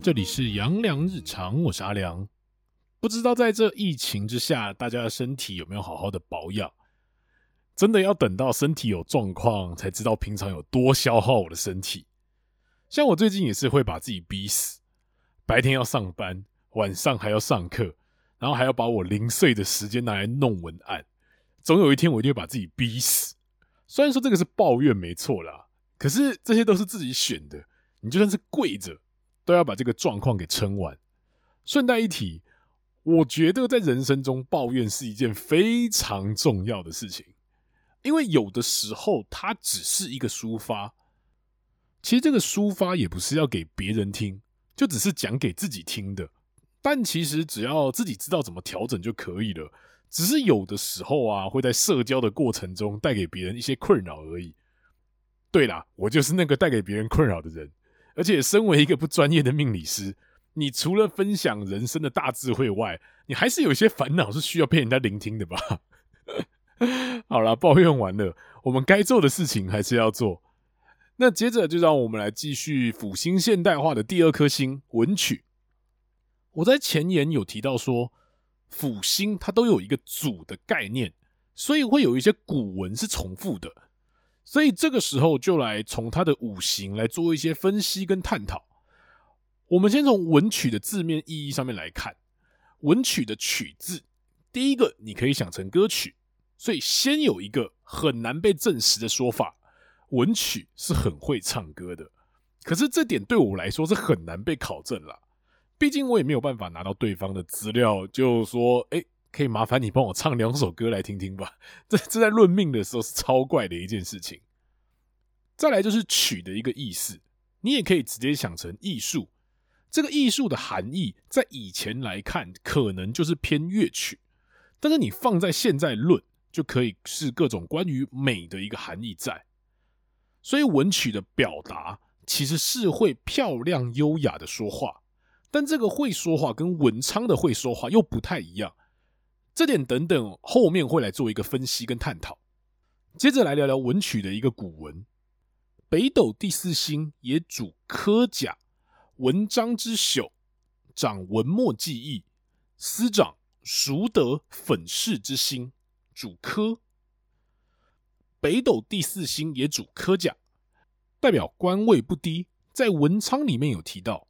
这里是杨良日常，我是阿良。不知道在这疫情之下，大家的身体有没有好好的保养？真的要等到身体有状况，才知道平常有多消耗我的身体。像我最近也是会把自己逼死，白天要上班，晚上还要上课，然后还要把我零碎的时间拿来弄文案。总有一天，我一定会把自己逼死。虽然说这个是抱怨没错啦，可是这些都是自己选的。你就算是跪着，都要把这个状况给撑完。顺带一提，我觉得在人生中抱怨是一件非常重要的事情。因为有的时候，它只是一个抒发。其实这个抒发也不是要给别人听，就只是讲给自己听的。但其实只要自己知道怎么调整就可以了。只是有的时候啊，会在社交的过程中带给别人一些困扰而已。对啦，我就是那个带给别人困扰的人。而且，身为一个不专业的命理师，你除了分享人生的大智慧外，你还是有一些烦恼是需要被人家聆听的吧？好了，抱怨完了，我们该做的事情还是要做。那接着就让我们来继续辅星现代化的第二颗星文曲。我在前言有提到说，辅星它都有一个组的概念，所以会有一些古文是重复的。所以这个时候就来从它的五行来做一些分析跟探讨。我们先从文曲的字面意义上面来看，文曲的曲字，第一个你可以想成歌曲。所以，先有一个很难被证实的说法，文曲是很会唱歌的。可是这点对我来说是很难被考证啦，毕竟我也没有办法拿到对方的资料，就说，哎，可以麻烦你帮我唱两首歌来听听吧。这这在论命的时候是超怪的一件事情。再来就是曲的一个意思，你也可以直接想成艺术。这个艺术的含义，在以前来看，可能就是偏乐曲，但是你放在现在论。就可以是各种关于美的一个含义在，所以文曲的表达其实是会漂亮优雅的说话，但这个会说话跟文昌的会说话又不太一样，这点等等后面会来做一个分析跟探讨。接着来聊聊文曲的一个古文，北斗第四星也主科甲，文章之宿，长文墨技艺，司长淑德粉饰之星。主科，北斗第四星也主科甲，代表官位不低。在文昌里面有提到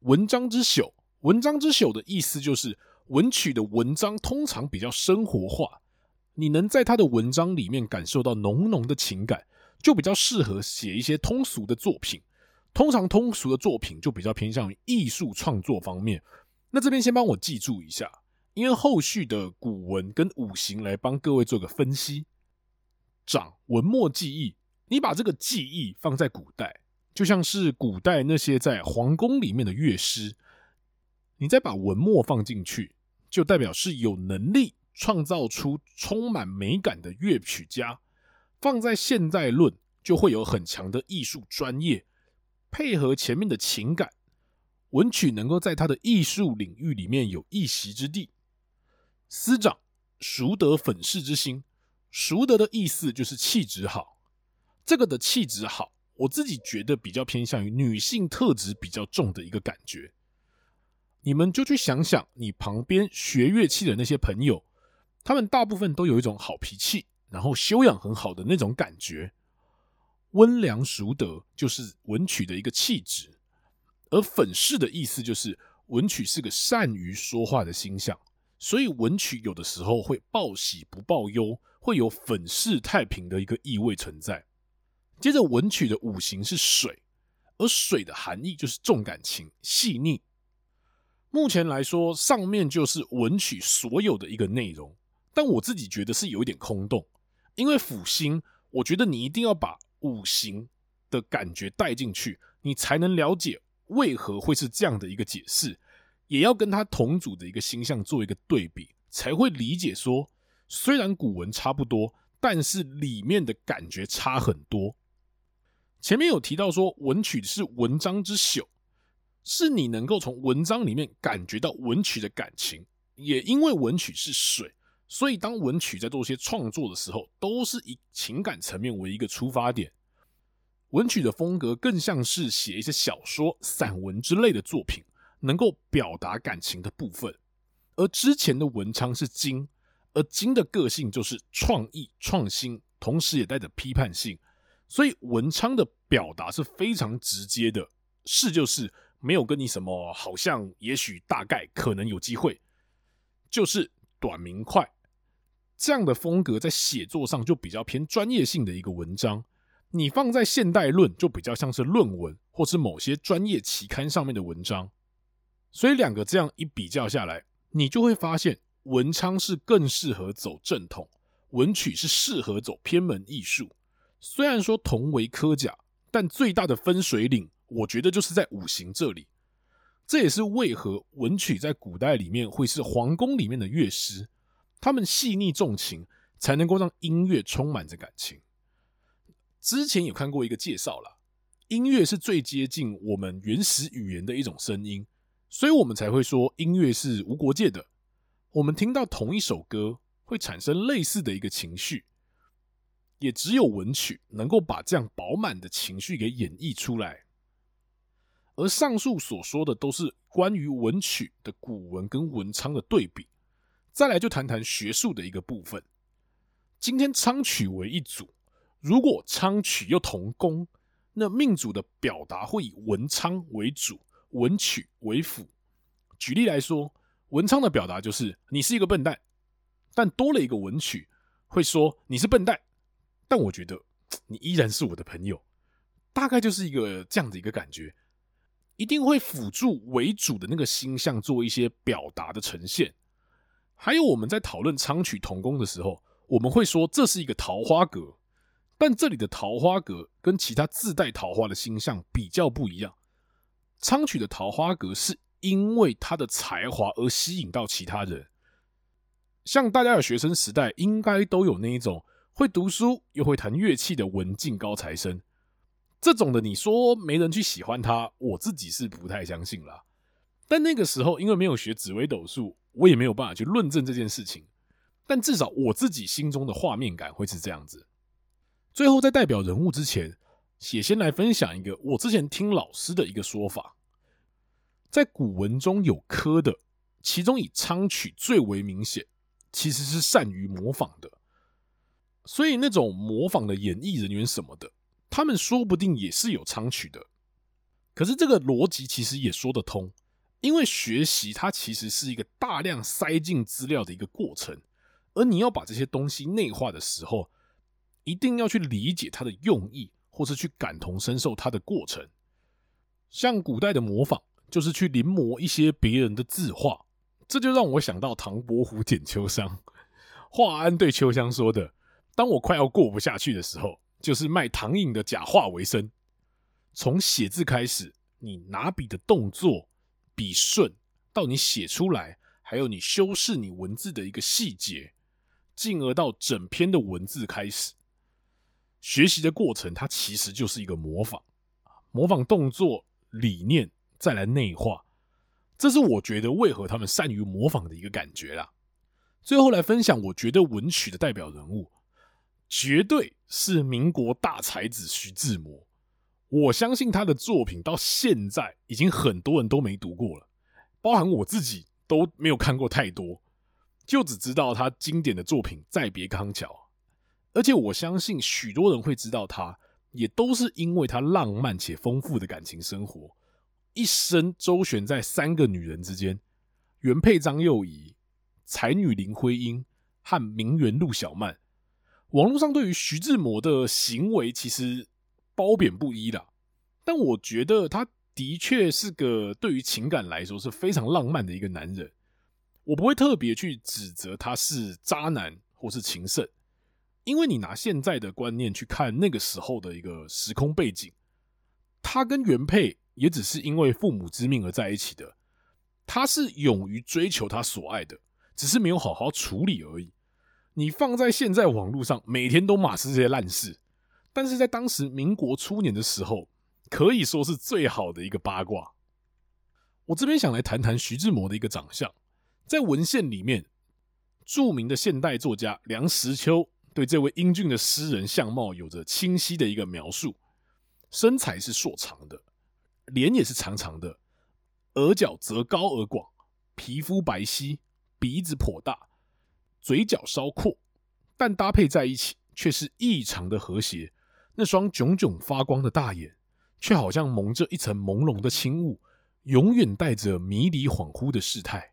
文章之宿，文章之宿的意思就是文曲的文章通常比较生活化，你能在他的文章里面感受到浓浓的情感，就比较适合写一些通俗的作品。通常通俗的作品就比较偏向于艺术创作方面。那这边先帮我记住一下。因为后续的古文跟五行来帮各位做个分析，掌文墨技艺，你把这个技艺放在古代，就像是古代那些在皇宫里面的乐师，你再把文墨放进去，就代表是有能力创造出充满美感的乐曲家。放在现代论，就会有很强的艺术专业，配合前面的情感，文曲能够在他的艺术领域里面有一席之地。司长，淑德粉饰之心，淑德的意思就是气质好。这个的气质好，我自己觉得比较偏向于女性特质比较重的一个感觉。你们就去想想，你旁边学乐器的那些朋友，他们大部分都有一种好脾气，然后修养很好的那种感觉。温良淑德就是文曲的一个气质，而粉饰的意思就是文曲是个善于说话的星象。所以文曲有的时候会报喜不报忧，会有粉饰太平的一个意味存在。接着文曲的五行是水，而水的含义就是重感情、细腻。目前来说，上面就是文曲所有的一个内容，但我自己觉得是有一点空洞，因为辅星，我觉得你一定要把五行的感觉带进去，你才能了解为何会是这样的一个解释。也要跟他同组的一个星象做一个对比，才会理解说，虽然古文差不多，但是里面的感觉差很多。前面有提到说，文曲是文章之宿，是你能够从文章里面感觉到文曲的感情。也因为文曲是水，所以当文曲在做一些创作的时候，都是以情感层面为一个出发点。文曲的风格更像是写一些小说、散文之类的作品，能够表达感情的部分。而之前的文昌是金，而金的个性就是创意、创新，同时也带着批判性，所以文昌的表达是非常直接的，是就是没有跟你什么好像、也许、大概、可能有机会，就是短明快。这样的风格在写作上就比较偏专业性的一个文章，你放在现代论就比较像是论文或是某些专业期刊上面的文章，所以两个这样一比较下来，你就会发现文昌是更适合走正统，文曲是适合走偏门艺术。虽然说同为科甲，但最大的分水岭，我觉得就是在五行这里。这也是为何文曲在古代里面会是皇宫里面的乐师。他们细腻重情，才能够让音乐充满着感情。之前有看过一个介绍啦，音乐是最接近我们原始语言的一种声音，所以我们才会说音乐是无国界的。我们听到同一首歌，会产生类似的一个情绪，也只有文曲能够把这样饱满的情绪给演绎出来。而上述所说的都是关于文曲的古文跟文昌的对比。再来就谈谈学术的一个部分。今天昌曲为一组，如果昌曲又同宫，那命主的表达会以文昌为主，文曲为辅。举例来说，文昌的表达就是你是一个笨蛋，但多了一个文曲，会说你是笨蛋，但我觉得 你依然是我的朋友。大概就是一个这样的一个感觉，一定会辅助为主的那个星象做一些表达的呈现。还有我们在讨论昌曲同宫的时候，我们会说这是一个桃花格，但这里的桃花格跟其他自带桃花的星象比较不一样。昌曲的桃花格是因为他的才华而吸引到其他人，像大家的学生时代应该都有那一种会读书又会弹乐器的文静高材生，这种的你说没人去喜欢他，我自己是不太相信啦。但那个时候因为没有学紫微斗数。我也没有办法去论证这件事情，但至少我自己心中的画面感会是这样子。最后，在代表人物之前，也先来分享一个我之前听老师的一个说法，在古文中有科的，其中以昌曲最为明显，其实是善于模仿的。所以那种模仿的演艺人员什么的，他们说不定也是有仓曲的。可是这个逻辑其实也说得通。因为学习它其实是一个大量塞进资料的一个过程，而你要把这些东西内化的时候，一定要去理解它的用意，或是去感同身受它的过程。像古代的模仿，就是去临摹一些别人的字画，这就让我想到唐伯虎点秋香。华安对秋香说的：“当我快要过不下去的时候，就是卖唐寅的假画为生。从写字开始，你拿笔的动作。”笔顺到你写出来，还有你修饰你文字的一个细节，进而到整篇的文字开始学习的过程，它其实就是一个模仿，模仿动作理念，再来内化。这是我觉得为何他们善于模仿的一个感觉啦。最后来分享，我觉得文曲的代表人物，绝对是民国大才子徐志摩。我相信他的作品到现在已经很多人都没读过了，包含我自己都没有看过太多，就只知道他经典的作品《再别康桥》，而且我相信许多人会知道他，也都是因为他浪漫且丰富的感情生活，一生周旋在三个女人之间：原配张幼仪、才女林徽因和名媛陆小曼。网络上对于徐志摩的行为，其实。褒贬不一啦，但我觉得他的确是个对于情感来说是非常浪漫的一个男人。我不会特别去指责他是渣男或是情圣，因为你拿现在的观念去看那个时候的一个时空背景，他跟原配也只是因为父母之命而在一起的。他是勇于追求他所爱的，只是没有好好处理而已。你放在现在网络上，每天都骂是这些烂事。但是在当时民国初年的时候，可以说是最好的一个八卦。我这边想来谈谈徐志摩的一个长相，在文献里面，著名的现代作家梁实秋对这位英俊的诗人相貌有着清晰的一个描述。身材是硕长的，脸也是长长的，额角则高而广，皮肤白皙，鼻子颇大，嘴角稍阔，但搭配在一起却是异常的和谐。那双炯炯发光的大眼，却好像蒙着一层朦胧的轻雾，永远带着迷离恍惚的事态。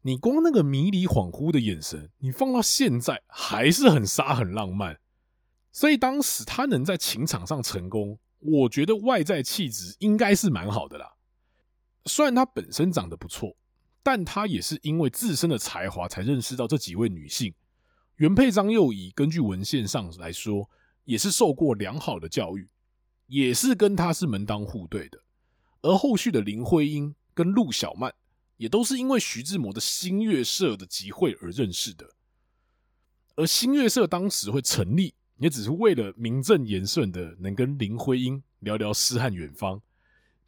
你光那个迷离恍惚的眼神，你放到现在还是很杀很浪漫。所以当时他能在情场上成功，我觉得外在气质应该是蛮好的啦。虽然他本身长得不错，但他也是因为自身的才华才认识到这几位女性。原配张幼仪根据文献上来说，也是受过良好的教育，也是跟他是门当户对的。而后续的林徽因跟陆小曼。也都是因为徐志摩的新月社的集会而认识的，而新月社当时会成立，也只是为了名正言顺的能跟林徽因聊聊诗和远方，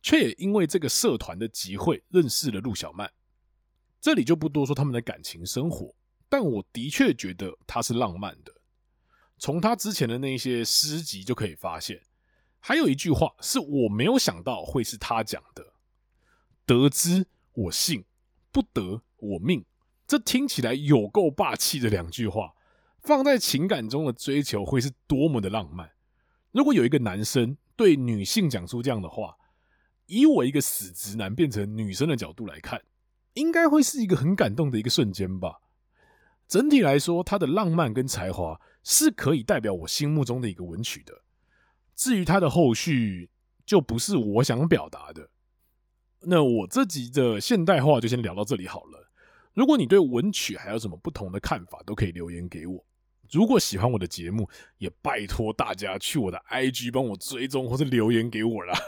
却也因为这个社团的集会认识了陆小曼。这里就不多说他们的感情生活，但我的确觉得他是浪漫的。从他之前的那些诗集就可以发现，还有一句话是我没有想到会是他讲的：得之。我幸，不得我命，这听起来有够霸气的两句话，放在情感中的追求会是多么的浪漫。如果有一个男生对女性讲出这样的话，以我一个死直男变成女生的角度来看，应该会是一个很感动的一个瞬间吧。整体来说，他的浪漫跟才华是可以代表我心目中的一个文曲的。至于他的后续，就不是我想表达的。那我这集的现代话就先聊到这里好了。如果你对文曲还有什么不同的看法，都可以留言给我。如果喜欢我的节目，也拜托大家去我的 IG 帮我追踪或是留言给我啦。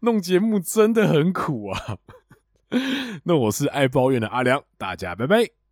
弄节目真的很苦啊。那我是爱抱怨的阿良，大家拜拜。